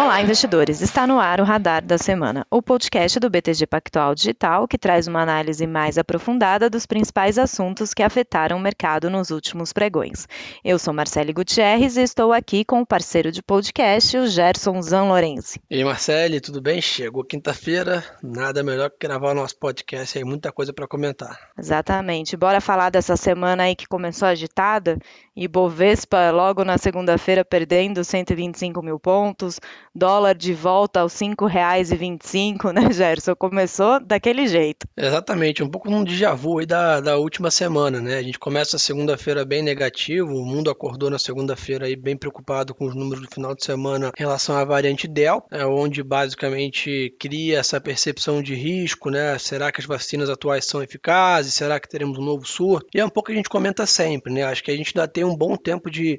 Olá, investidores! Está no ar o Radar da Semana, o podcast do BTG Pactual Digital que traz uma análise mais aprofundada dos principais assuntos que afetaram o mercado nos últimos pregões. Eu sou Marcele Gutierrez e estou aqui com o parceiro de podcast, o Gerson Zanlorenzi. E aí, Marcele, tudo bem? Chegou quinta-feira, nada melhor que gravar o nosso podcast aí, muita coisa para comentar. Exatamente. Bora falar dessa semana aí que começou agitada e Bovespa logo na segunda-feira perdendo 125 mil pontos, dólar de volta aos R$ 5,25, né, Gerson? Começou daquele jeito. Exatamente, um pouco um déjà vu aí da, da última semana, né? A gente começa a segunda-feira bem negativo, o mundo acordou na segunda-feira aí bem preocupado com os números do final de semana em relação à variante Delta, é, onde basicamente cria essa percepção de risco, né? Será que as vacinas atuais são eficazes? Será que teremos um novo surto? E é um pouco que a gente comenta sempre, né? Acho que a gente ainda tem um bom tempo de,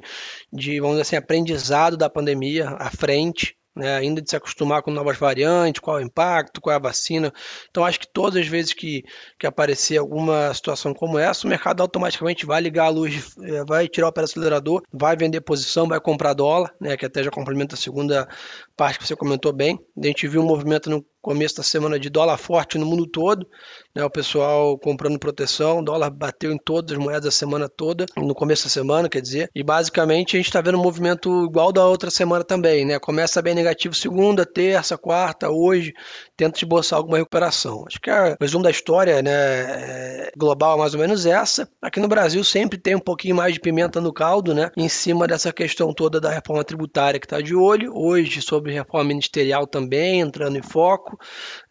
de vamos dizer assim, aprendizado da pandemia à frente né, ainda de se acostumar com novas variantes, qual é o impacto, qual é a vacina. Então, acho que todas as vezes que, que aparecer alguma situação como essa, o mercado automaticamente vai ligar a luz, eh, vai tirar o pé do acelerador, vai vender posição, vai comprar dólar, né, que até já complementa a segunda parte que você comentou bem. A gente viu um movimento no começo da semana de dólar forte no mundo todo, né, o pessoal comprando proteção, o dólar bateu em todas as moedas a semana toda, no começo da semana, quer dizer, e basicamente a gente está vendo um movimento igual da outra semana também, né, começa bem negativo segunda, terça, quarta, hoje, tenta esboçar alguma recuperação. Acho que a resumo da história, né, é, global é mais ou menos essa. Aqui no Brasil sempre tem um pouquinho mais de pimenta no caldo, né, em cima dessa questão toda da reforma tributária que está de olho, hoje sobre reforma ministerial também entrando em foco,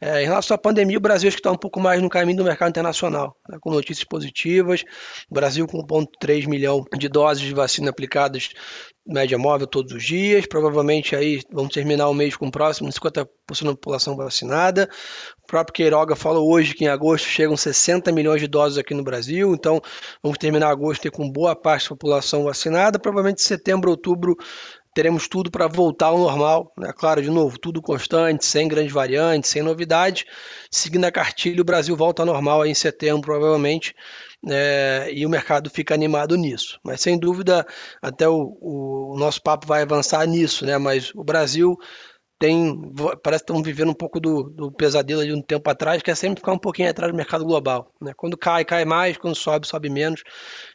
é, em relação à pandemia, o Brasil está um pouco mais no caminho do mercado internacional, né, com notícias positivas. O Brasil com 1,3 milhão de doses de vacina aplicadas média móvel todos os dias. Provavelmente aí vamos terminar o mês com próximo de 50% da população vacinada. O próprio Queiroga falou hoje que em agosto chegam 60 milhões de doses aqui no Brasil, então vamos terminar agosto com boa parte da população vacinada. Provavelmente setembro, outubro teremos tudo para voltar ao normal, né? Claro, de novo, tudo constante, sem grandes variantes, sem novidade. Seguindo a cartilha, o Brasil volta ao normal em setembro, provavelmente, é, e o mercado fica animado nisso. Mas sem dúvida, até o, o, nosso papo vai avançar nisso, né? Mas o Brasil tem, parece que estão vivendo um pouco do, do, pesadelo de um tempo atrás, que é sempre ficar um pouquinho atrás do mercado global. Né? Quando cai, cai mais, quando sobe, sobe menos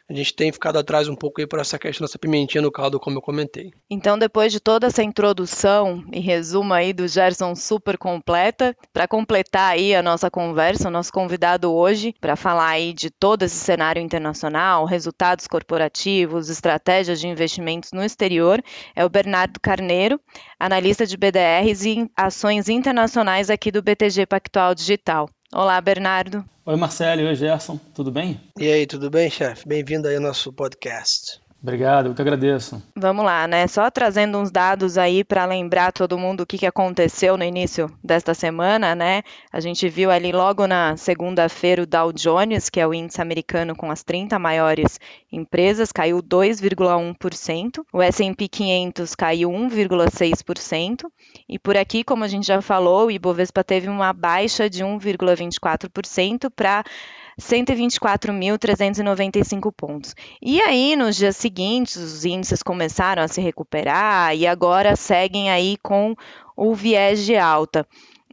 a gente tem ficado atrás um pouco aí por essa questão dessa pimentinha no caldo, como eu comentei. Então, depois de toda essa introdução e resumo aí do Gerson super completa, para completar aí a nossa conversa, o nosso convidado hoje para falar aí de todo esse cenário internacional, resultados corporativos, estratégias de investimentos no exterior, é o Bernardo Carneiro, analista de BDRs e ações internacionais aqui do BTG Pactual Digital. Olá, Bernardo. Oi, Marcelo. Oi, Gerson. Tudo bem? E aí, tudo bem, chefe? Bem-vindo aí ao nosso podcast. Obrigado, eu que agradeço. Vamos lá, né? Só trazendo uns dados aí para lembrar todo mundo o que, que aconteceu no início desta semana, né? A gente viu ali logo na segunda-feira o Dow Jones, que é o índice americano com as 30 maiores empresas, caiu 2,1%. O S&P 500 caiu 1,6%. E por aqui, como a gente já falou, o Ibovespa teve uma baixa de 1,24% para 124.395 pontos. E aí, nos dias seguintes, os índices começaram a se recuperar e agora seguem aí com o viés de alta.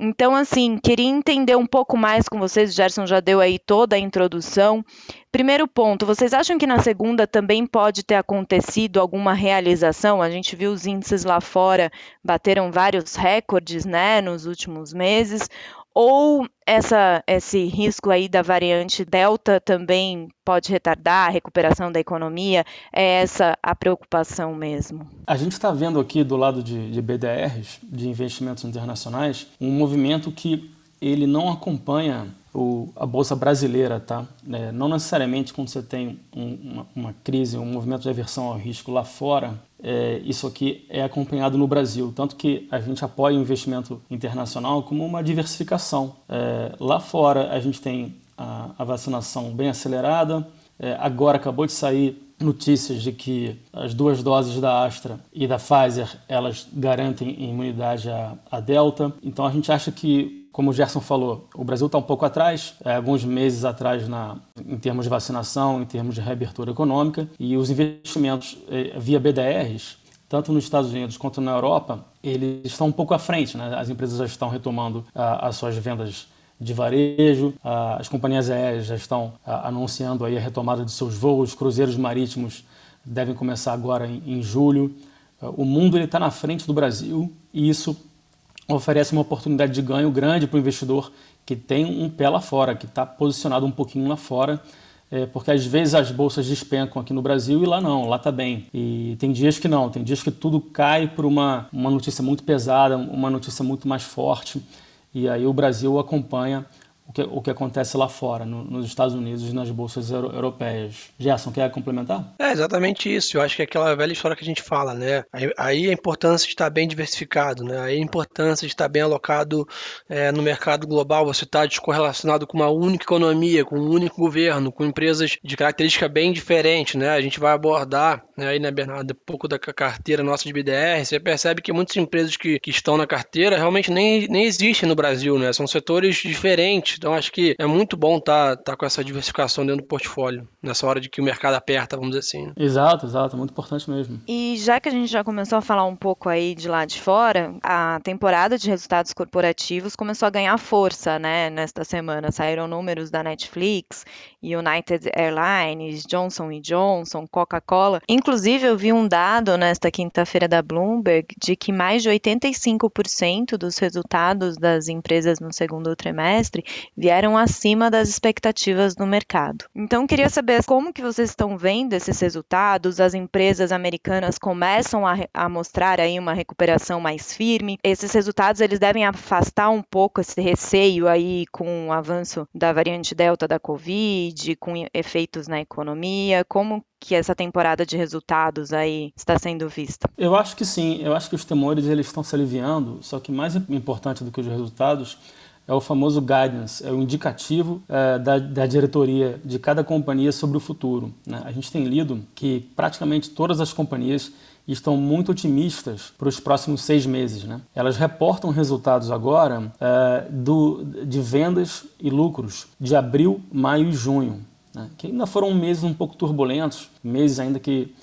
Então, assim, queria entender um pouco mais com vocês. O Gerson já deu aí toda a introdução. Primeiro ponto, vocês acham que na segunda também pode ter acontecido alguma realização? A gente viu os índices lá fora bateram vários recordes, né, nos últimos meses. Ou essa, esse risco aí da variante Delta também pode retardar a recuperação da economia? É essa a preocupação mesmo? A gente está vendo aqui do lado de, de BDRs, de investimentos internacionais, um movimento que ele não acompanha o, a bolsa brasileira, tá? É, não necessariamente quando você tem um, uma, uma, crise, um movimento de aversão ao risco lá fora, é, isso aqui é acompanhado no Brasil. Tanto que a gente apoia o investimento internacional como uma diversificação. É, lá fora a gente tem a, a vacinação bem acelerada. É, agora acabou de sair notícias de que as duas doses da Astra e da Pfizer elas garantem imunidade à, à Delta. Então a gente acha que como o Gerson falou, o Brasil está um pouco atrás, é, alguns meses atrás na, em termos de vacinação, em termos de reabertura econômica, e os investimentos é, via BDRs tanto nos Estados Unidos quanto na Europa, eles estão um pouco à frente. Né? As empresas já estão retomando ah, as suas vendas de varejo, ah, as companhias aéreas já estão ah, anunciando aí a retomada de seus voos, cruzeiros marítimos devem começar agora em, em julho. o mundo está na frente do Brasil e isso oferece uma oportunidade de ganho grande para o investidor que tem um pé lá fora, que está posicionado um pouquinho lá fora é, porque às vezes as bolsas despencam aqui no Brasil e lá não, lá está bem. E tem dias que não, tem dias que tudo cai por uma, uma notícia muito pesada, uma notícia muito mais forte, e aí o Brasil acompanha o que, o que acontece lá fora, no, nos Estados Unidos e nas bolsas euro, europeias. Gerson, quer complementar? É exatamente isso. Eu acho que é aquela velha história que a gente fala, né? Aí, aí a importância de estar bem diversificado, né? Aí a importância de estar bem alocado é, no mercado global, você está descorrelacionado com uma única economia, com um único governo, com empresas de característica bem diferente, né? A gente vai abordar né, aí, né, Bernardo, um pouco da carteira nossa de BDR, você percebe que muitas empresas que, que estão na carteira realmente nem, nem existem no Brasil, né? São setores diferentes então acho que é muito bom estar tá, tá com essa diversificação dentro do portfólio, nessa hora de que o mercado aperta, vamos dizer assim. Né? Exato, exato, muito importante mesmo. E já que a gente já começou a falar um pouco aí de lá de fora, a temporada de resultados corporativos começou a ganhar força, né, nesta semana. Saíram números da Netflix, United Airlines, Johnson Johnson, Coca-Cola. Inclusive, eu vi um dado nesta quinta-feira da Bloomberg de que mais de 85% dos resultados das empresas no segundo trimestre vieram acima das expectativas do mercado. Então, queria saber como que vocês estão vendo esses resultados, as empresas americanas começam a, a mostrar aí uma recuperação mais firme, esses resultados eles devem afastar um pouco esse receio aí com o avanço da variante Delta da Covid, com efeitos na economia, como que essa temporada de resultados aí está sendo vista? Eu acho que sim, eu acho que os temores eles estão se aliviando, só que mais importante do que os resultados é o famoso guidance, é o indicativo é, da, da, diretoria de cada companhia sobre o futuro. Né? A gente tem lido que praticamente todas as companhias estão muito otimistas para os próximos seis meses. Né? Elas reportam resultados agora é, do, de vendas e lucros de abril, maio e junho, né? que ainda foram meses um pouco turbulentos, meses ainda que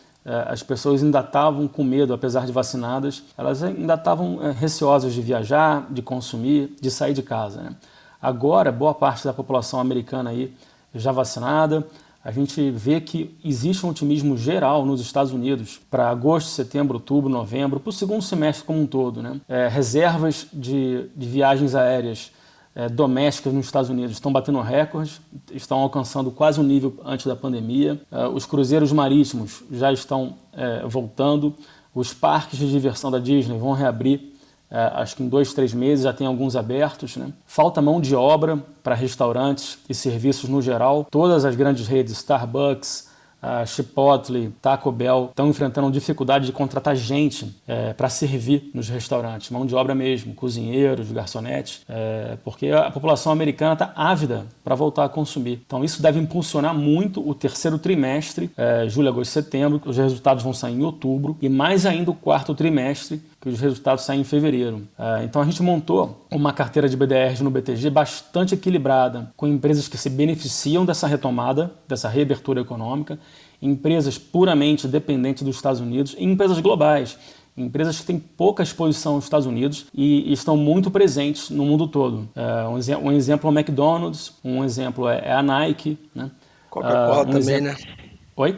as pessoas ainda estavam com medo, apesar de vacinadas, elas ainda estavam é, receosas de viajar, de consumir, de sair de casa. Né? Agora, boa parte da população americana aí já vacinada, a gente vê que existe um otimismo geral nos Estados Unidos para agosto, setembro, outubro, novembro, para o segundo semestre como um todo. Né? É, reservas de, de viagens aéreas é, domésticas nos Estados Unidos estão batendo recordes, estão alcançando quase o um nível antes da pandemia. É, os cruzeiros marítimos já estão é, voltando. Os parques de diversão da Disney vão reabrir, é, acho que em dois, três meses, já tem alguns abertos. Né? Falta mão de obra para restaurantes e serviços no geral. Todas as grandes redes, Starbucks, a Chipotle, Taco Bell estão enfrentando dificuldade de contratar gente é, para servir nos restaurantes, mão de obra mesmo, cozinheiros, garçonetes, é, porque a população americana está ávida para voltar a consumir. Então isso deve impulsionar muito o terceiro trimestre, é, julho, agosto, setembro, os resultados vão sair em outubro e mais ainda o quarto trimestre, que os resultados saem em fevereiro. É, então a gente montou uma carteira de BDRs no BTG bastante equilibrada, com empresas que se beneficiam dessa retomada, dessa reabertura econômica, empresas puramente dependentes dos Estados Unidos e empresas globais. Empresas que têm pouca exposição aos Estados Unidos e, estão muito presentes no mundo todo. É, um, exemplo é o McDonald's, um exemplo é, é a Nike. Né? Coca-Cola uh, um também, né? Oi?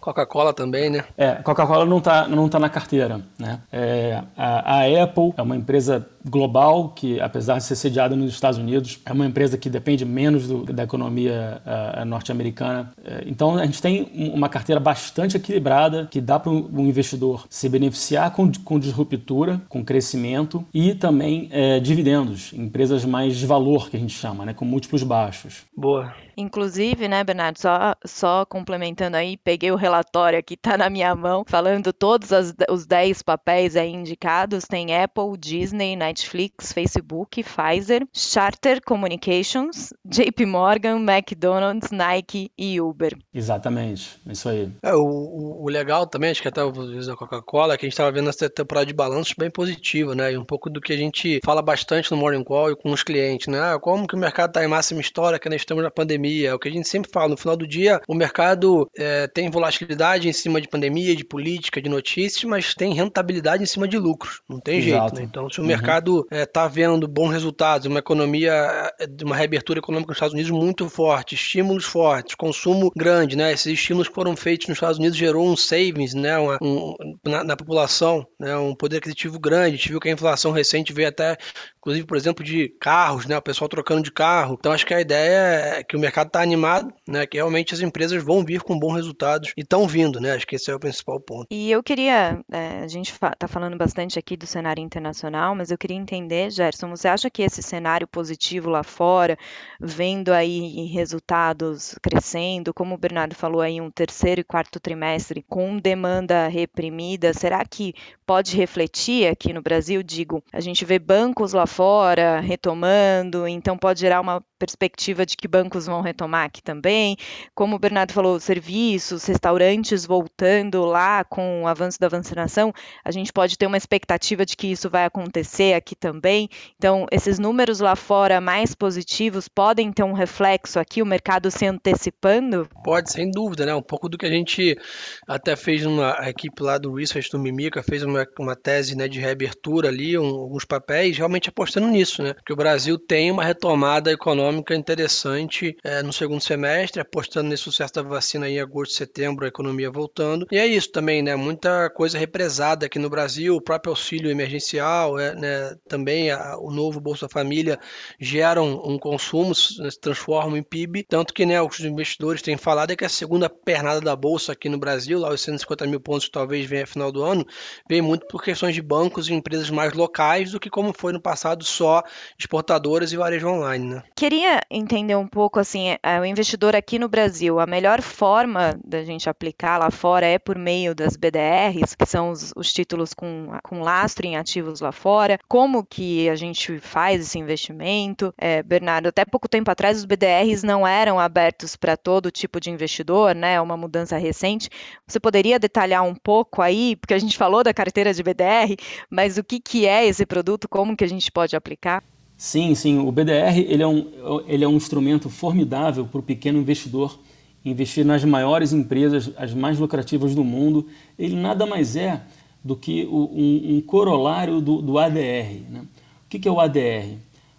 Coca-Cola também, né? É, Coca-Cola não está não tá na carteira, né? É, a, a, Apple é uma empresa global que, apesar de ser sediada nos Estados Unidos, é uma empresa que depende menos do, da economia uh, norte-americana. É, então, a gente tem uma carteira bastante equilibrada que dá para o investidor se beneficiar com, com disruptura, com crescimento e também é, dividendos, empresas mais de valor, que a gente chama, né? Com múltiplos baixos. Boa. Inclusive, né, Bernardo, só, só complementando aí, peguei o relatório que está na minha mão, falando todos as, os 10 papéis aí indicados, tem Apple, Disney, Netflix, Facebook, Pfizer, Charter Communications, JP Morgan, McDonald's, Nike e Uber. Exatamente, isso aí. É, o, o, legal também, acho que até o da Coca-Cola, é que a gente estava vendo essa temporada de balanços bem positiva, né? E um pouco do que a gente fala bastante no Morning Call e com os clientes, né? Ah, como que o mercado está em máxima história, que nós estamos na pandemia. É o que a gente sempre fala, no final do dia, o mercado é, tem volatilidade em cima de pandemia, de política, de notícias, mas tem rentabilidade em cima de lucros. Não tem Exato. jeito, né? Então, se o uhum. Mercado está é, vendo bons resultados, uma economia, é, uma reabertura econômica nos Estados Unidos muito forte, estímulos fortes, consumo grande, né? Esses estímulos que foram feitos nos Estados Unidos gerou um savings, né? Uma, um, na, na, população, né? Um poder aquisitivo grande. A gente viu que a inflação recente veio até, inclusive, por exemplo, de carros, né? O pessoal trocando de carro. Então, acho que a ideia é que o mercado está animado, né? Que realmente as empresas vão vir com bons resultados e estão vindo, né? Acho que esse é o principal ponto. E eu queria, é, a gente está falando bastante aqui do cenário internacional, mas eu queria entender, Gerson, você acha que esse cenário positivo lá fora, vendo aí resultados crescendo, como o Bernardo falou aí, um terceiro e quarto trimestre com demanda reprimida, será que pode refletir aqui no Brasil? Digo, a gente vê bancos lá fora retomando, então pode gerar uma perspectiva de que bancos vão retomar aqui também. Como o Bernardo falou, serviços, restaurantes voltando lá com o avanço da vacinação, a gente pode ter uma expectativa de que isso vai acontecer aqui também. Então, esses números lá fora mais positivos podem ter um reflexo aqui, o mercado se antecipando? Pode, sem dúvida, né? Um pouco do que a gente até fez uma a equipe lá do Research do Mimica, fez uma, uma tese né, de reabertura ali, um, alguns papéis, realmente apostando nisso, né? Que o Brasil tem uma retomada econômica interessante é, no segundo semestre, apostando nesse sucesso da vacina em agosto, setembro, a economia voltando. E é isso também, né? Muita coisa represada aqui no Brasil, o próprio auxílio emergencial, é, né? Também a, o novo Bolsa Família geram um consumo, se transformam em PIB, tanto que né, os investidores têm falado é que a segunda pernada da Bolsa aqui no Brasil, lá os 150 mil pontos que talvez venha final do ano, vem muito por questões de bancos e empresas mais locais do que como foi no passado só exportadoras e varejo online. Né? Queria entender um pouco assim, é, o investidor aqui no Brasil, a melhor forma da gente aplicar lá fora é por meio das BDRs, que são os, os títulos com, com lastro em ativos lá fora. Como que a gente faz esse investimento? É, Bernardo, até pouco tempo atrás os BDRs não eram abertos para todo tipo de investidor, né? É uma mudança recente. Você poderia detalhar um pouco aí, porque a gente falou da carteira de BDR, mas o que, que é esse produto, como que a gente pode aplicar? Sim, sim. O BDR ele é, um, ele é um instrumento formidável para o pequeno investidor investir nas maiores empresas, as mais lucrativas do mundo. Ele nada mais é do que um, um corolário do, do ADR. Né? O que, que é o ADR?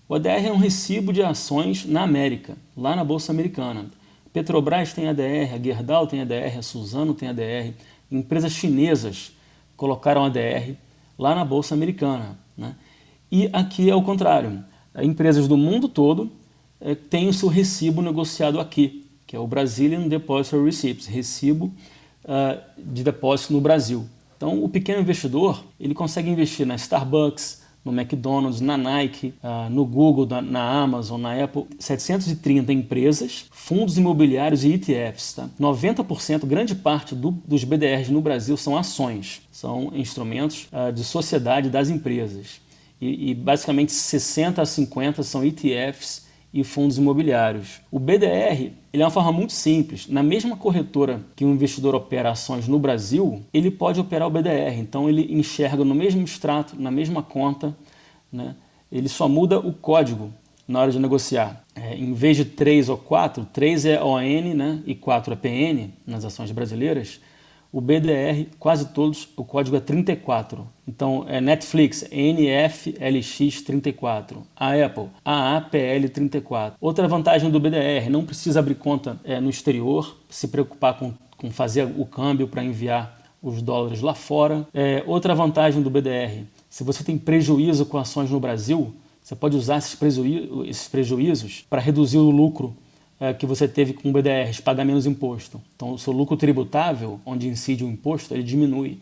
O ADR é um recibo de ações na América, lá na Bolsa Americana. Petrobras tem ADR, a Gerdau tem ADR, a Suzano tem ADR. Empresas chinesas colocaram ADR lá na Bolsa Americana. Né? E aqui é o contrário. Empresas do mundo todo é, têm o seu recibo negociado aqui, que é o Brazilian Depository Receipts, recibo uh, de depósito no Brasil. Então, o pequeno investidor ele consegue investir na Starbucks, no McDonald's, na Nike, uh, no Google, na, Amazon, na Apple, 730 empresas, fundos imobiliários e ETFs. Tá? 90%, grande parte do, dos BDRs no Brasil são ações, são instrumentos uh, de sociedade das empresas e, e basicamente 60 a 50 são ETFs e fundos imobiliários. O BDR ele é uma forma muito simples. Na mesma corretora que um investidor opera ações no Brasil, ele pode operar o BDR. Então ele enxerga no mesmo extrato, na mesma conta, né? ele só muda o código na hora de negociar. É, em vez de 3 ou 4, 3 é ON né? e 4 é PN nas ações brasileiras, o BDR, quase todos, o código é 34. Então é Netflix, NFLX34. A Apple, AAPL34. Outra vantagem do BDR, não precisa abrir conta é, no exterior, se preocupar com, com fazer o câmbio para enviar os dólares lá fora. É, outra vantagem do BDR, se você tem prejuízo com ações no Brasil, você pode usar esses, esses prejuízos para reduzir o lucro é, que você teve com o BDRs, pagar menos imposto. Então, o seu lucro tributável, onde incide o imposto, ele diminui.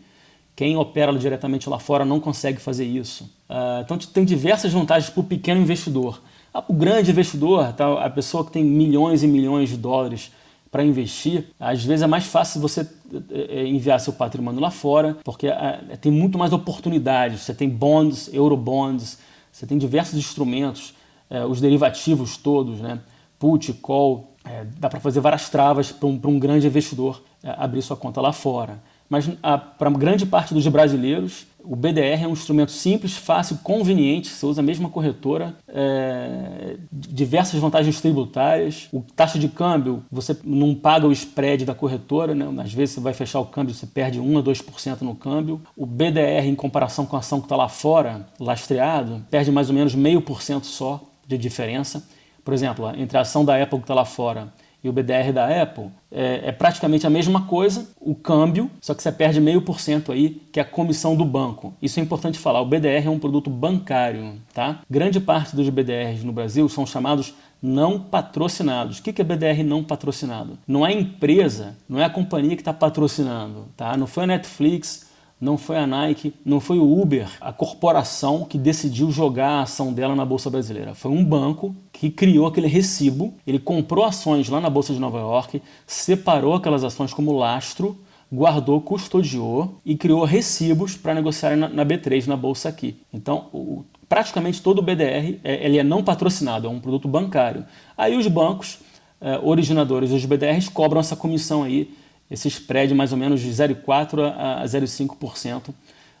Quem opera diretamente lá fora não consegue fazer isso. Uh, então, tem diversas vantagens para o pequeno investidor. Ah, o grande investidor, tá, a pessoa que tem milhões e milhões de dólares para investir, às vezes é mais fácil você é, enviar seu patrimônio lá fora, porque é, tem muito mais oportunidades. Você tem bonds, eurobonds, Você tem diversos instrumentos, é, os derivativos todos, né? Put, call, é, dá para fazer várias travas para um, um, grande investidor é, abrir sua conta lá fora. Mas para grande parte dos brasileiros, o BDR é um instrumento simples, fácil, conveniente. Você usa a mesma corretora, é, diversas vantagens tributárias. O taxa de câmbio, você não paga o spread da corretora, né? às vezes você vai fechar o câmbio, você perde 1 a 2% no câmbio. O BDR, em comparação com a ação que está lá fora, lastreado, perde mais ou menos meio por cento só de diferença. Por exemplo, entre a ação da Apple que está lá fora e o BDR da Apple é, é, praticamente a mesma coisa, o câmbio, só que você perde meio por cento aí, que é a comissão do banco. Isso é importante falar. O BDR é um produto bancário, tá? Grande parte dos BDRs no Brasil são chamados não patrocinados. O que é BDR não patrocinado? Não é a empresa, não é a companhia que está patrocinando, tá? Não foi a Netflix, não foi a Nike, não foi o Uber, a corporação que decidiu jogar a ação dela na Bolsa Brasileira. Foi um banco que criou aquele recibo, ele comprou ações lá na Bolsa de Nova York, separou aquelas ações como lastro, guardou, custodiou e criou recibos para negociar na, na, B3, na Bolsa aqui. Então, o, praticamente todo o BDR é, ele é não patrocinado, é um produto bancário. Aí os bancos, é, originadores dos BDRs, cobram essa comissão aí esse spread mais ou menos de 0,4% a 0,5%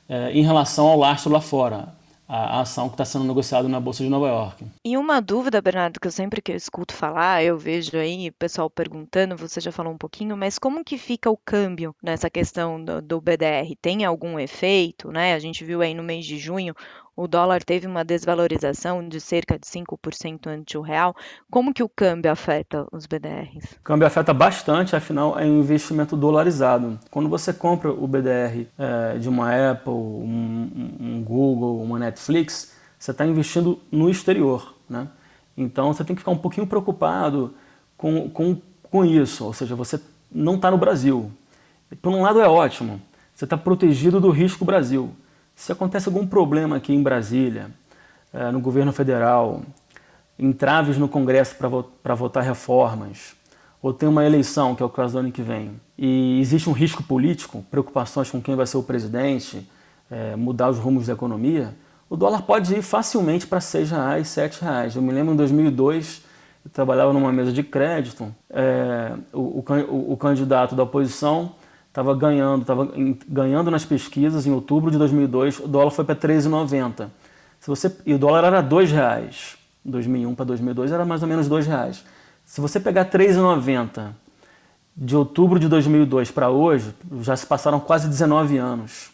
é, em relação ao lastro lá fora, a, ação que está sendo negociada na Bolsa de Nova York. E uma dúvida, Bernardo, que eu sempre que eu escuto falar, eu vejo aí pessoal perguntando, você já falou um pouquinho, mas como que fica o câmbio nessa questão do, do BDR? Tem algum efeito, né? A gente viu aí no mês de junho o dólar teve uma desvalorização de cerca de 5% ante o real. Como que o câmbio afeta os BDRs? O câmbio afeta bastante, afinal é um investimento dolarizado. Quando você compra o BDR é, de uma Apple, um, um Google, uma Netflix, você está investindo no exterior. Né? Então você tem que ficar um pouquinho preocupado com, com, com isso, ou seja, você não está no Brasil. Por um lado é ótimo, você está protegido do risco Brasil. Se acontece algum problema aqui em Brasília, eh, no governo federal, entraves no Congresso para votar reformas, ou tem uma eleição, que é o caso do ano que vem, e existe um risco político, preocupações com quem vai ser o presidente, é, mudar os rumos da economia, o dólar pode ir facilmente para R$ 6,00, R$ 7,00. Eu me lembro em 2002, eu trabalhava numa mesa de crédito, o, o candidato da oposição estava ganhando, estava ganhando nas pesquisas em outubro de 2002, o dólar foi para 13,90. Se você e o dólar era R$ reais. 2001 para 2002 era mais ou menos R$ reais. Se você pegar 3,90 de outubro de 2002 para hoje, já se passaram quase 19 anos.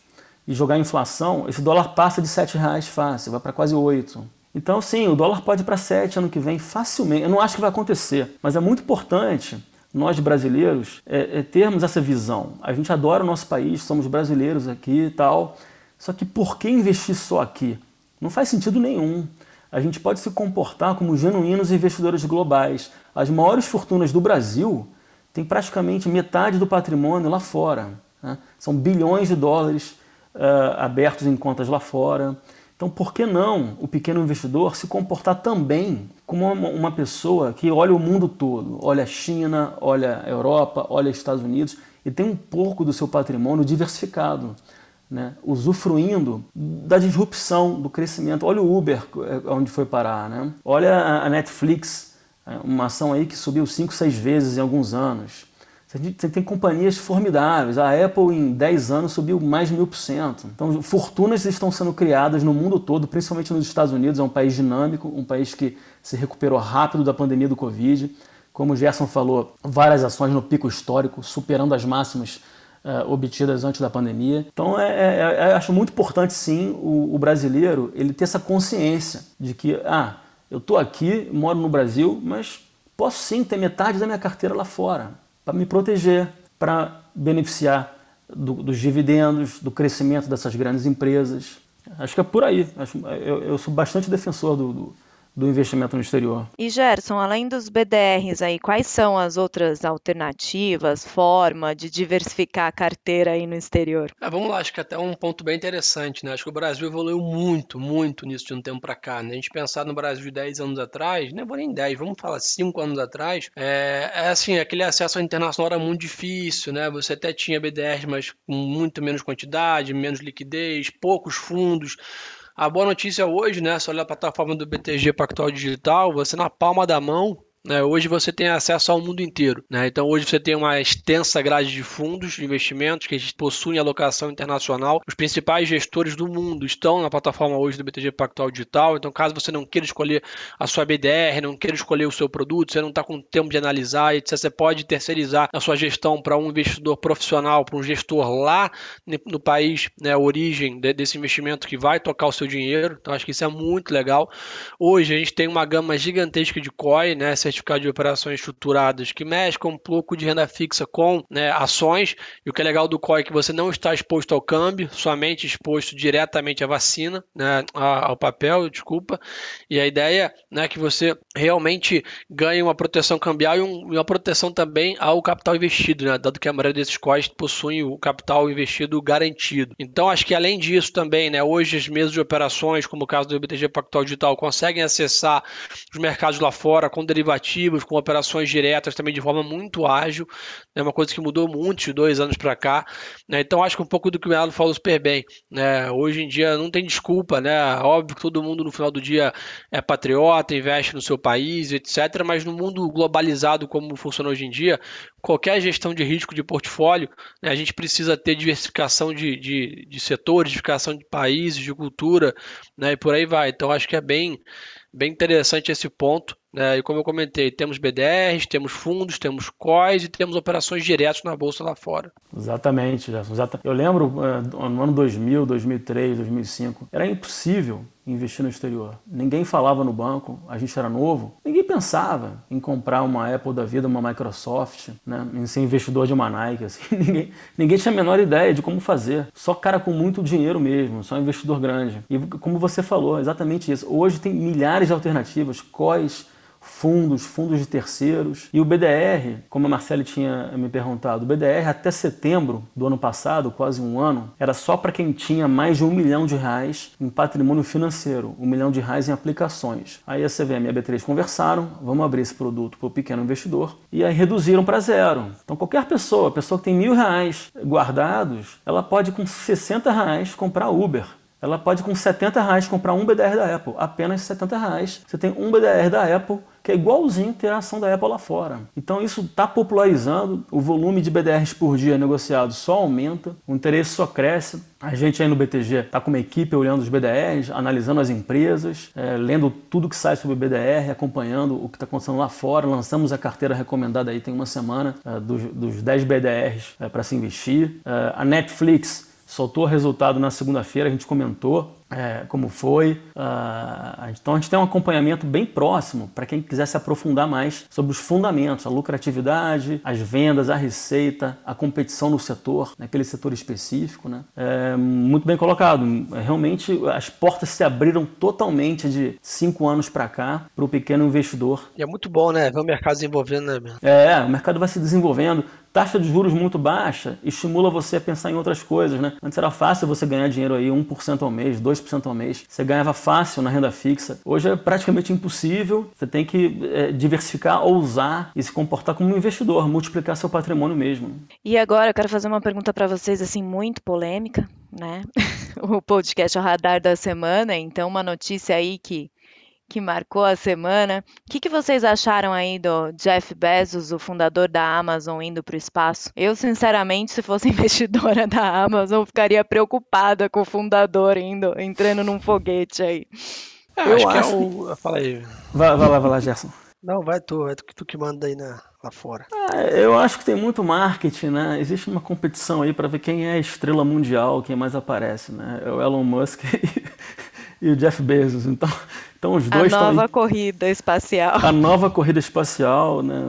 E jogar inflação, esse dólar passa de R$ reais fácil, vai para quase 8. Então, sim, o dólar pode ir para 7 ano que vem facilmente. Eu não acho que vai acontecer, mas é muito importante nós brasileiros, é, é termos essa visão. A gente adora o nosso país, somos brasileiros aqui e tal, só que por que investir só aqui? Não faz sentido nenhum. A gente pode se comportar como genuínos investidores globais. As maiores fortunas do Brasil têm praticamente metade do patrimônio lá fora. Né? São bilhões de dólares uh, abertos em contas lá fora. Então, por que não o pequeno investidor se comportar também como uma, pessoa que olha o mundo todo, olha a China, olha a Europa, olha os Estados Unidos e tem um pouco do seu patrimônio diversificado, né? usufruindo da disrupção, do crescimento. Olha o Uber, é, onde foi parar, né? olha a Netflix, é, uma ação aí que subiu 5, 6 vezes em alguns anos. Você tem companhias formidáveis. A Apple, em 10 anos, subiu mais de mil por cento. Então, fortunas estão sendo criadas no mundo todo, principalmente nos Estados Unidos. É um país dinâmico, um país que se recuperou rápido da pandemia do Covid. Como o Gerson falou, várias ações no pico histórico, superando as máximas uh, obtidas antes da pandemia. Então, é, é, é, acho muito importante, sim, o, o brasileiro ele ter essa consciência de que, ah, eu estou aqui, moro no Brasil, mas posso sim ter metade da minha carteira lá fora para me proteger, para beneficiar do, dos dividendos, do crescimento dessas grandes empresas. Acho que é por aí. Eu, eu sou bastante defensor do, do do investimento no exterior. E Gerson, além dos BDRs aí, quais são as outras alternativas, forma de diversificar a carteira aí no exterior? Ah, vamos lá, acho que até um ponto bem interessante, né? Acho que o Brasil evoluiu muito, muito nisso de um tempo para cá, né? A gente pensar no Brasil de 10 anos atrás, não vou nem 10, vamos falar 5 anos atrás, é, é assim, aquele acesso ao internacional era muito difícil, né? Você até tinha BDRs, mas com muito menos quantidade, menos liquidez, poucos fundos, A boa notícia hoje, né? Se olhar a plataforma do BTG Pactual Digital, você na palma da mão né? Hoje você tem acesso ao mundo inteiro. Né? Então hoje você tem uma extensa grade de fundos de investimentos que possuem alocação internacional. Os principais gestores do mundo estão na plataforma hoje do BTG Pactual Digital. Então caso você não queira escolher a sua BDR, não queira escolher o seu produto, você não está com tempo de analisar, etc. Você pode terceirizar a sua gestão para um investidor profissional, para um gestor lá no país, né, origem desse investimento que vai tocar o seu dinheiro. Então acho que isso é muito legal. Hoje a gente tem uma gama gigantesca de COI, né, certificado de operações estruturadas que mesclam um pouco de renda fixa com né, ações. E o que é legal do COI é que você não está exposto ao câmbio, somente exposto diretamente à vacina, né, ao papel, desculpa. E a ideia né, é que você realmente ganhe uma proteção cambial e, um, uma proteção também ao capital investido, né, dado que a maioria desses COIs possuem o capital investido garantido. Então, acho que além disso também, né, hoje as mesas de operações, como o caso do BTG Pactual Digital, conseguem acessar os mercados lá fora com derivativos com operações diretas também de forma muito ágil, é né, uma coisa que mudou muito de dois anos para cá. Né, então acho que um pouco do que o Bernardo falou super bem. Né, hoje em dia não tem desculpa, né? Óbvio que todo mundo no final do dia é patriota, investe no seu país, etc. Mas no mundo globalizado como funciona hoje em dia, qualquer gestão de risco de portfólio, né, a gente precisa ter diversificação de, de, de setores, diversificação de países, de cultura, né, e por aí vai. Então acho que é bem, bem interessante esse ponto. É, e como eu comentei, temos BDRs, temos fundos, temos COIs e temos operações diretas na bolsa lá fora. Exatamente, Eu lembro uh, no ano 2000, 2003, 2005, era impossível investir no exterior. Ninguém falava no banco, a gente era novo, ninguém pensava em comprar uma Apple da vida, uma Microsoft, né, em ser investidor de uma Nike. Assim. Ninguém, ninguém tinha a menor ideia de como fazer. Só cara com muito dinheiro mesmo, só investidor grande. E como você falou, exatamente isso. Hoje tem milhares de alternativas, COIs, fundos, fundos de terceiros. E o BDR, como a Marcele tinha me perguntado, o BDR até setembro do ano passado, quase um ano, era só para quem tinha mais de um milhão de reais em patrimônio financeiro, um milhão de reais em aplicações. Aí a CVM e a B3 conversaram, vamos abrir esse produto para o pequeno investidor, e aí reduziram para zero. Então qualquer pessoa, pessoa que tem mil reais guardados, ela pode com 60 reais comprar Uber ela pode com 70 reais comprar um BDR da Apple, apenas 70 reais. Você tem um BDR da Apple que é igualzinho ter a ação da Apple lá fora. Então isso está popularizando, o volume de BDRs por dia negociado só aumenta, o interesse só cresce. A gente aí no BTG está com uma equipe olhando os BDRs, analisando as empresas, é, lendo tudo que sai sobre BDR, acompanhando o que está acontecendo lá fora. Lançamos a carteira recomendada aí tem uma semana é, dos, dos 10 BDRs é, para se investir. É, a Netflix soltou o resultado na segunda-feira, a gente comentou é, como foi. Uh, então a gente tem um acompanhamento bem próximo para quem quiser se aprofundar mais sobre os fundamentos, a lucratividade, as vendas, a receita, a competição no setor, naquele setor específico. Né? É, muito bem colocado. Realmente as portas se abriram totalmente de cinco anos para cá para o pequeno investidor. E é muito bom, né? Ver o mercado desenvolvendo, né? É, o mercado vai se desenvolvendo taxa de juros muito baixa estimula você a pensar em outras coisas, né? Antes era fácil você ganhar dinheiro aí 1% ao mês, 2% ao mês. Você ganhava fácil na renda fixa. Hoje é praticamente impossível. Você tem que é, diversificar, ousar e se comportar como um investidor, multiplicar seu patrimônio mesmo. E agora eu quero fazer uma pergunta para vocês assim muito polêmica, né? o podcast é o Radar da Semana, então uma notícia aí que que marcou a semana. O que, que, vocês acharam aí do Jeff Bezos, o fundador da Amazon, indo para o espaço? Eu, sinceramente, se fosse investidora da Amazon, ficaria preocupada com o fundador indo, entrando num foguete aí. É, eu acho, acho que é o. Fala aí. Vai, vai lá, vai lá, Gerson. Não, vai tu, vai tu, tu que manda aí na, lá fora. Ah, eu acho que tem muito marketing, né? Existe uma competição aí para ver quem é a estrela mundial, quem mais aparece, né? É o Elon Musk e o Jeff Bezos. Então, então os dois A nova corrida espacial. A nova corrida espacial, né?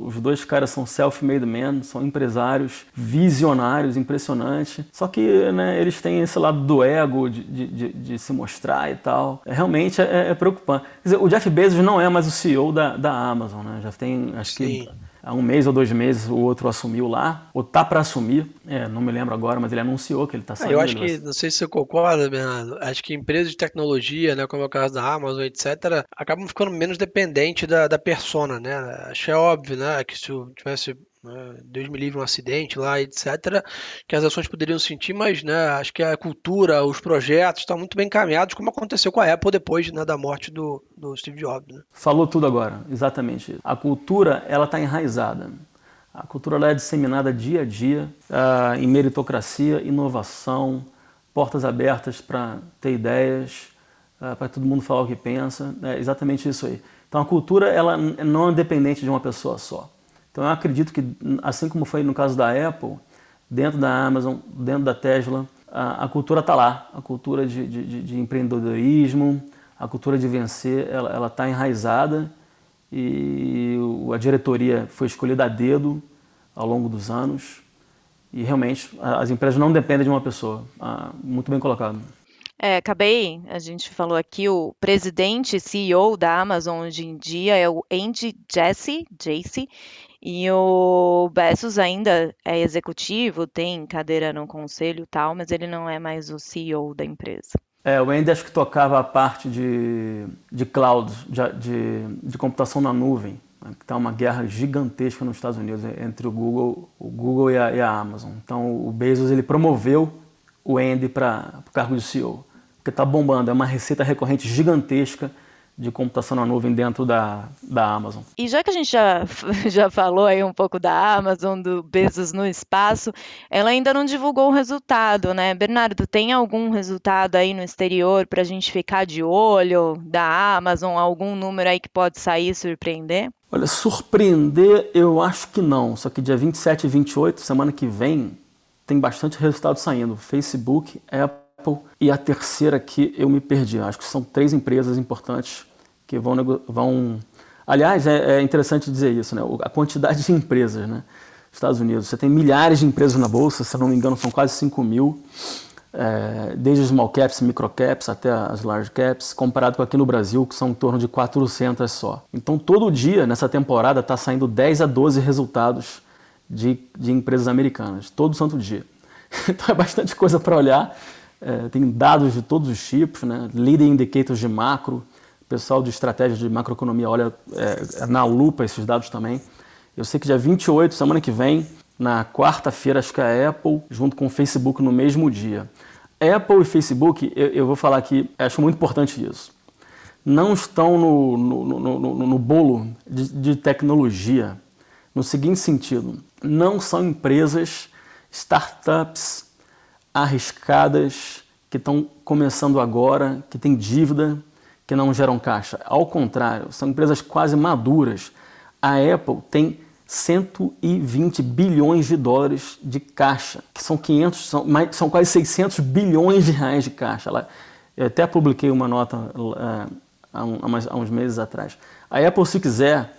Os dois caras são self-made men, são empresários visionários, impressionante. Só que né, eles têm esse lado do ego, de, de, de, de se mostrar e tal. É, realmente é, é, preocupante. Quer dizer, o Jeff Bezos não é mais o CEO da, da Amazon, né? Já tem, acho Sim. que há um mês ou dois meses o outro assumiu lá, ou tá para assumir, é, não me lembro agora, mas ele anunciou que ele está saindo. Ah, eu acho que, não sei se você concorda, Bernardo, acho que empresas de tecnologia, né, como é o caso da Amazon, etc., acabam ficando menos dependentes da, da persona, né? Acho que é óbvio, né, que se tivesse né, Deus me livre um acidente lá, etc., que as ações poderiam sentir, mas né, acho que a cultura, os projetos estão muito bem encaminhados, como aconteceu com a Apple depois né, da morte do, do Steve Jobs. Né? Falou tudo agora, exatamente. A cultura ela está enraizada. A cultura ela é disseminada dia a dia uh, em meritocracia, inovação, portas abertas para ter ideias, uh, para todo mundo falar o que pensa. É exatamente isso aí. Então a cultura ela não é dependente de uma pessoa só. Então eu acredito que, assim como foi no caso da Apple, dentro da Amazon, dentro da Tesla, a, a cultura está lá. A cultura de, de, de, empreendedorismo, a cultura de vencer, ela está enraizada e a diretoria foi escolhida a dedo ao longo dos anos. E realmente as empresas não dependem de uma pessoa. Ah, muito bem colocado. É, acabei, a gente falou aqui, o presidente CEO da Amazon hoje em dia é o Andy Jassy, Jassy, e o Bezos ainda é executivo, tem cadeira no conselho e tal, mas ele não é mais o CEO da empresa. É, o Andy acho que tocava a parte de, de cloud, de, de, de computação na nuvem, né, que está uma guerra gigantesca nos Estados Unidos entre o Google, o Google e, a, e a Amazon. Então o Bezos ele promoveu o Andy para o cargo de CEO, porque está bombando, é uma receita recorrente gigantesca de computação na nuvem dentro da, da Amazon. E já que a gente já, já falou aí um pouco da Amazon, do Bezos no espaço, ela ainda não divulgou o resultado, né? Bernardo, tem algum resultado aí no exterior para a gente ficar de olho da Amazon, algum número aí que pode sair e surpreender? Olha, surpreender eu acho que não, só que dia 27 e 28, semana que vem, tem bastante resultado saindo. Facebook, Apple e a terceira que eu me perdi. Acho que são três empresas importantes que vão, vão... aliás, é, é, interessante dizer isso, né? a quantidade de empresas, né? Estados Unidos, você tem milhares de empresas na bolsa, se não me engano são quase 5 mil, é, desde small caps, micro caps até as large caps, comparado com aqui no Brasil, que são em torno de 400 só. Então todo dia nessa temporada está saindo 10 a 12 resultados de, de empresas americanas, todo santo dia. Então é bastante coisa para olhar, é, tem dados de todos os tipos, né? leading indicators de macro, pessoal de estratégia de macroeconomia olha é, na lupa esses dados também. Eu sei que dia 28, semana que vem, na quarta-feira, acho que a Apple, junto com o Facebook no mesmo dia. Apple e Facebook, eu, eu vou falar aqui, acho muito importante isso. Não estão no, no, no, no bolo de, de tecnologia, no seguinte sentido: não são empresas, startups arriscadas que estão começando agora, que têm dívida, que não geram caixa. Ao contrário, são empresas quase maduras. A Apple tem 120 bilhões de dólares de caixa, que são 500, são, mais, são quase 600 bilhões de reais de caixa. Ela, eu até publiquei uma nota uh, há, um, há, uns meses atrás. A Apple, se quiser,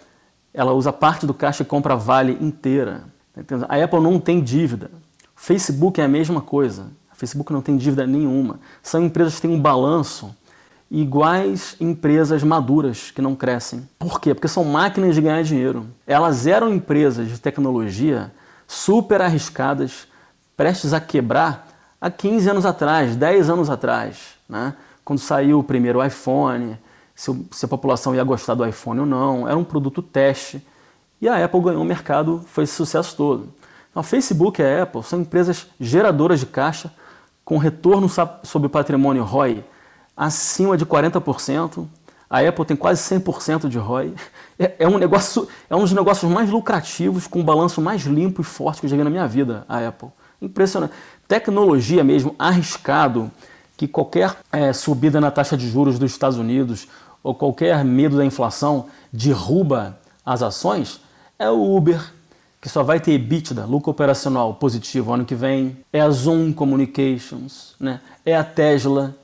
ela usa parte do caixa e compra a Vale inteira. A Apple não tem dívida. Facebook é a mesma coisa. A Facebook não tem dívida nenhuma. São empresas que têm um balanço iguais empresas maduras que não crescem. Por quê? Porque são máquinas de ganhar dinheiro. Elas eram empresas de tecnologia super arriscadas, prestes a quebrar há 15 anos atrás, 10 anos atrás, né? quando saiu o primeiro iPhone, se, a população ia gostar do iPhone ou não, era um produto teste. E a Apple ganhou o mercado, foi esse sucesso todo. A Facebook e a Apple são empresas geradoras de caixa, com retorno sobre o patrimônio ROI acima de 40%. A Apple tem quase 100% de ROI. É, é, um negócio, é um dos negócios mais lucrativos, com um balanço mais limpo e forte que eu já vi na minha vida, a Apple. Impressionante. Tecnologia mesmo, arriscado, que qualquer é, subida na taxa de juros dos Estados Unidos ou qualquer medo da inflação derruba as ações, é o Uber, que só vai ter EBITDA, lucro operacional positivo ano que vem, é a Zoom Communications, né? é a Tesla,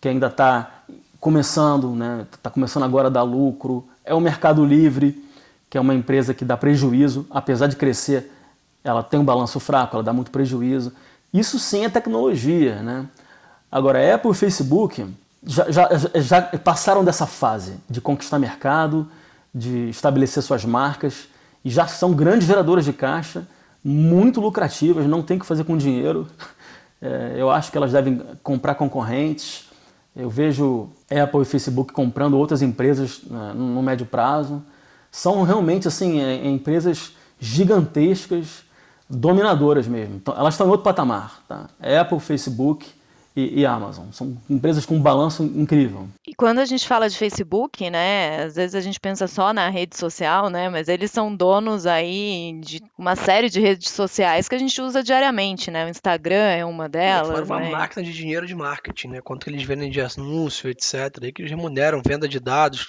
que ainda está começando, né? Está começando agora a dar lucro. É o Mercado Livre, que é uma empresa que dá prejuízo, apesar de crescer, ela tem um balanço fraco, ela dá muito prejuízo. Isso sim é tecnologia, né? Agora, Apple e Facebook já, já, já passaram dessa fase de conquistar mercado, de estabelecer suas marcas e já são grandes geradoras de caixa, muito lucrativas, não tem o que fazer com dinheiro. É, eu acho que elas devem comprar concorrentes, eu vejo Apple e Facebook comprando outras empresas né, no médio prazo. São realmente assim é, é empresas gigantescas, dominadoras mesmo. Então, elas estão em outro patamar. Tá? Apple, Facebook, e, e, Amazon. São empresas com um balanço incrível. E quando a gente fala de Facebook, né, às vezes a gente pensa só na rede social, né, mas eles são donos aí de uma série de redes sociais que a gente usa diariamente, né, o Instagram é uma delas. É, uma né? máquina de dinheiro de marketing, né, quanto que eles vendem de anúncio, etc, aí que eles remuneram, venda de dados,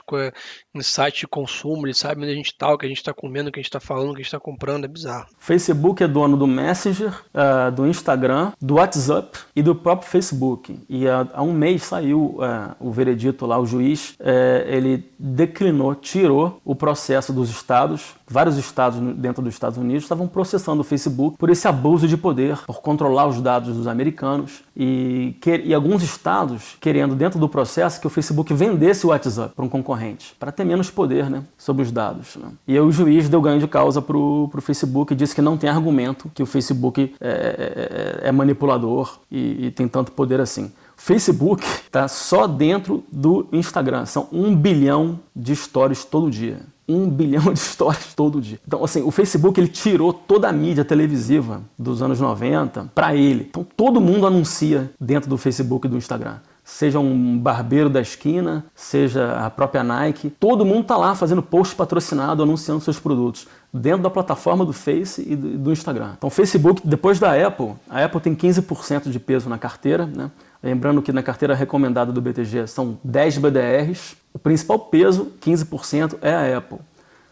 insight de consumo, eles sabem onde a gente está, o que a gente está comendo, o que a gente está falando, o que a gente está comprando, é bizarro. Facebook é dono do Messenger, uh, do Instagram, do WhatsApp e do próprio Facebook Facebook. E há, há um mês saiu é, o veredito lá, o juiz, é, ele declinou, tirou o processo dos estados. Vários estados dentro dos Estados Unidos estavam processando o Facebook por esse abuso de poder, por controlar os dados dos americanos e, que, e alguns estados querendo dentro do processo que o Facebook vendesse o WhatsApp para um concorrente, para ter menos poder né, sobre os dados. Né? E o juiz deu ganho de causa para o Facebook e disse que não tem argumento que o Facebook é, é, é, é manipulador e, e tem tanto poder poder assim. Facebook está só dentro do Instagram. São um bilhão de stories todo dia. Um bilhão de stories todo dia. Então, assim, o Facebook ele tirou toda a mídia televisiva dos anos 90 para ele. Então, todo mundo anuncia dentro do Facebook e do Instagram seja um barbeiro da esquina, seja a própria Nike, todo mundo está lá fazendo post patrocinado, anunciando seus produtos dentro da plataforma do Face e do Instagram. Então, o Facebook, depois da Apple, a Apple tem 15% de peso na carteira, né? Lembrando que na carteira recomendada do BTG são 10 BDRs, o principal peso, 15%, é a Apple.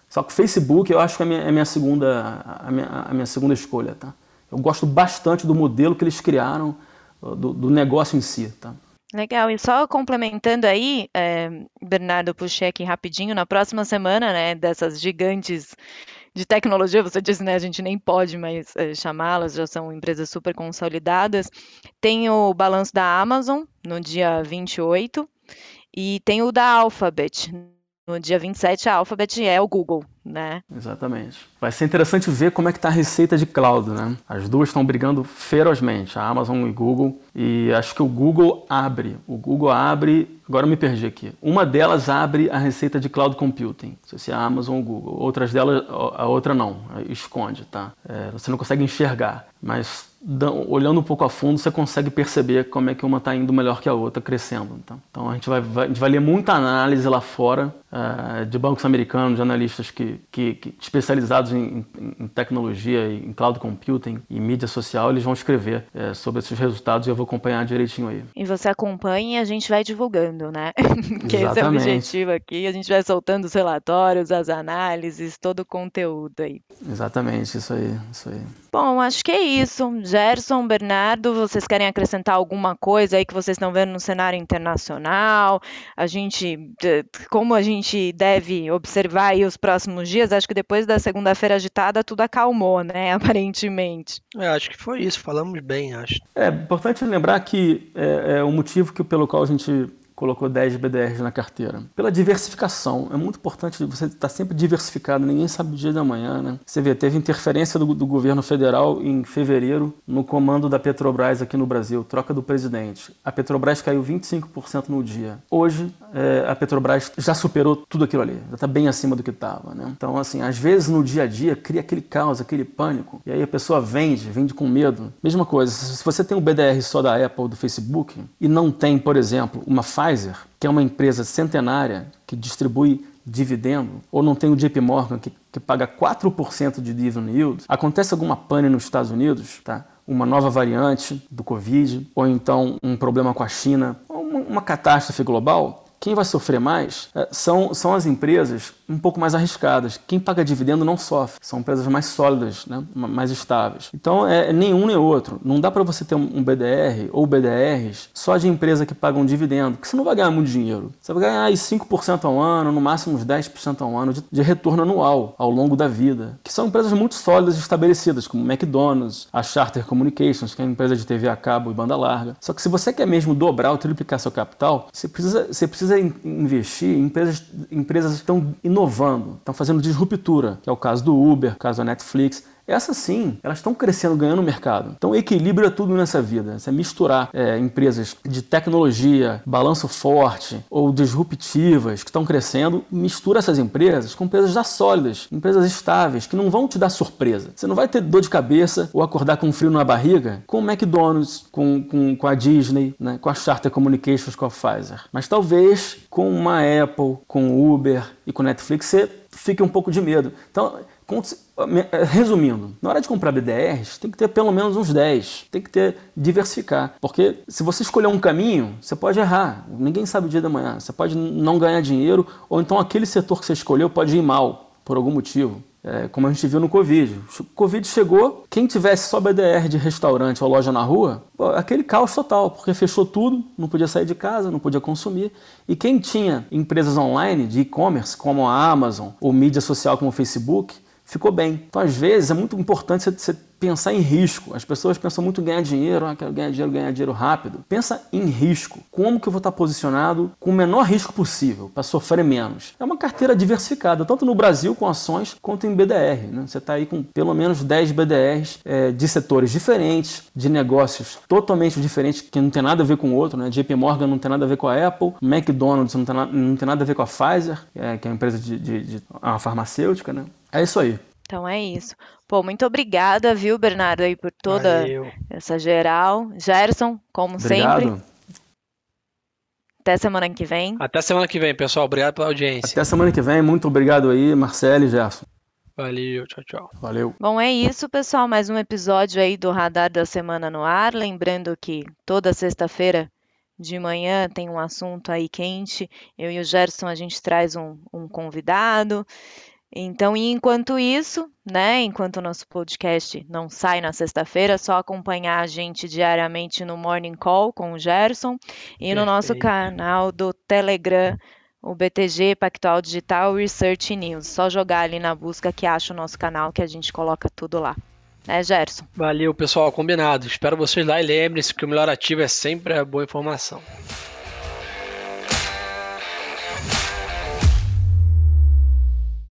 Só que o Facebook eu acho que é a minha, é a minha segunda, a minha, a minha segunda escolha. Tá? Eu gosto bastante do modelo que eles criaram, do, do negócio em si. Tá? Legal, e só complementando aí, é, Bernardo, puxei aqui rapidinho, na próxima semana, né, dessas gigantes de tecnologia, você disse, né, a gente nem pode mais é, chamá-las, já são empresas super consolidadas. Tem o balanço da Amazon no dia 28 e tem o da Alphabet. No dia 27, a Alphabet é o Google, né? Exatamente. Vai ser interessante ver como é que está a receita de cloud, né? As duas estão brigando ferozmente, a Amazon e Google, e acho que o Google abre. O Google abre, agora me perdi aqui. Uma delas abre a receita de cloud computing, não sei se é a Amazon ou Google. Outras delas, a outra não, esconde, tá? É, você não consegue enxergar, mas olhando um pouco a fundo, você consegue perceber como é que uma está indo melhor que a outra, crescendo. Então, então a, gente vai, vai, a gente vai ler muita análise lá fora uh, de bancos americanos, de analistas que que, que, especializados em, em, tecnologia, em cloud computing e mídia social, eles vão escrever é, sobre esses resultados e eu vou acompanhar direitinho aí. E você acompanha e a gente vai divulgando, né? que esse é o objetivo aqui, a gente vai soltando os relatórios, as análises, todo o conteúdo aí. Exatamente, isso aí, isso aí. Bom, acho que é isso. Gerson, Bernardo, vocês querem acrescentar alguma coisa aí que vocês estão vendo no cenário internacional? A gente, como a gente deve observar aí os próximos dias? Acho que depois da segunda-feira agitada tudo acalmou, né? Aparentemente. É, acho que foi isso. Falamos bem, acho. É importante lembrar que é, é o motivo que, pelo qual a gente colocou 10 BDRs na carteira. Pela diversificação, é muito importante você estar sempre diversificado, ninguém sabe o dia da manhã, né? Você vê, teve interferência do, do governo federal em fevereiro no comando da Petrobras aqui no Brasil, troca do presidente. A Petrobras caiu 25% no dia. Hoje, é, a Petrobras já superou tudo aquilo ali, já está bem acima do que estava, né? Então, assim, às vezes no dia a dia cria aquele caos, aquele pânico, e aí a pessoa vende, vende com medo. Mesma coisa, se você tem o BDR só da Apple, do Facebook, e não tem, por exemplo, uma faixa Pfizer, que é uma empresa centenária que distribui dividendo, ou não tem o JP Morgan que, que paga 4% de dividend yield, acontece alguma pane nos Estados Unidos, tá? uma nova variante do Covid, ou então um problema com a China, uma, uma catástrofe global, quem vai sofrer mais é, são, são as empresas um pouco mais arriscadas. Quem paga dividendo não sofre. São empresas mais sólidas, né? mais estáveis. Então, é, é nenhum nem outro. Não dá para você ter um BDR ou BDRs só de empresa que pagam dividendo, porque você não vai ganhar muito dinheiro. Você vai ganhar aí 5% ao ano, no máximo uns 10% ao ano de, de retorno anual ao longo da vida. Que são empresas muito sólidas e estabelecidas, como McDonald's, a Charter Communications, que é uma empresa de TV a cabo e banda larga. Só que se você quer mesmo dobrar ou triplicar seu capital, você precisa, você precisa precisa investir em empresas, empresas que estão inovando, estão fazendo disruptura, que é o caso do Uber, o caso da Netflix. Essas sim, elas estão crescendo, ganhando mercado. Então, equilíbrio é tudo nessa vida. Você misturar é, empresas de tecnologia, balanço forte ou disruptivas que estão crescendo, mistura essas empresas com empresas já sólidas, empresas estáveis, que não vão te dar surpresa. Você não vai ter dor de cabeça ou acordar com frio na barriga com o McDonald's, com, com, com a Disney, né, com a Charter Communications, com a Pfizer. Mas talvez com uma Apple, com o Uber e com Netflix você fique um pouco de medo. Então, resumindo, na hora de comprar BDRs, tem que ter pelo menos uns 10, tem que ter diversificar, porque se você escolher um caminho, você pode errar, ninguém sabe o dia da manhã, você pode não ganhar dinheiro, ou então aquele setor que você escolheu pode ir mal por algum motivo. É, como a gente viu no Covid. O Covid chegou, quem tivesse só BDR de restaurante ou loja na rua, pô, aquele caos total, porque fechou tudo, não podia sair de casa, não podia consumir. E quem tinha empresas online de e-commerce, como a Amazon, ou mídia social como o Facebook, ficou bem. Então, às vezes, é muito importante você pensar em risco. As pessoas pensam muito em ganhar dinheiro, ah, quero ganhar dinheiro, ganhar dinheiro rápido. Pensa em risco. Como que eu vou estar posicionado com o menor risco possível, para sofrer menos? É uma carteira diversificada, tanto no Brasil com ações, quanto em BDR. Né? Você está aí com pelo menos 10 BDRs é, de setores diferentes, de negócios totalmente diferentes, que não tem nada a ver com o outro. Né? JP Morgan não tem nada a ver com a Apple, McDonald's não tem, na, não tem nada a ver com a Pfizer, é, que é uma empresa de, de, de uma farmacêutica. Né? É isso aí. Então é isso. Pô, muito obrigada, viu, Bernardo, aí por toda Valeu. essa geral. Gerson, como Obrigado. sempre. Até semana que vem. Até semana que vem, pessoal. Obrigado pela audiência. Até semana que vem. Muito obrigado aí, Marcelo e Gerson. Valeu, tchau, tchau. Valeu. Bom, é isso, pessoal. Mais um episódio aí do Radar da Semana no Ar. Lembrando que toda sexta-feira de manhã tem um assunto aí quente. Eu e o Gerson, a gente traz um, um convidado. Então, enquanto isso, né, enquanto o nosso podcast não sai na sexta-feira, é só acompanhar a gente diariamente no Morning Call com o Gerson e Perfeito. no nosso canal do Telegram, o BTG Pactual Digital Research News. Só jogar ali na busca que acha o nosso canal que a gente coloca tudo lá. É, Gerson. Valeu, pessoal, combinado. Espero vocês lá e lembre-se que o melhor ativo é sempre a boa informação.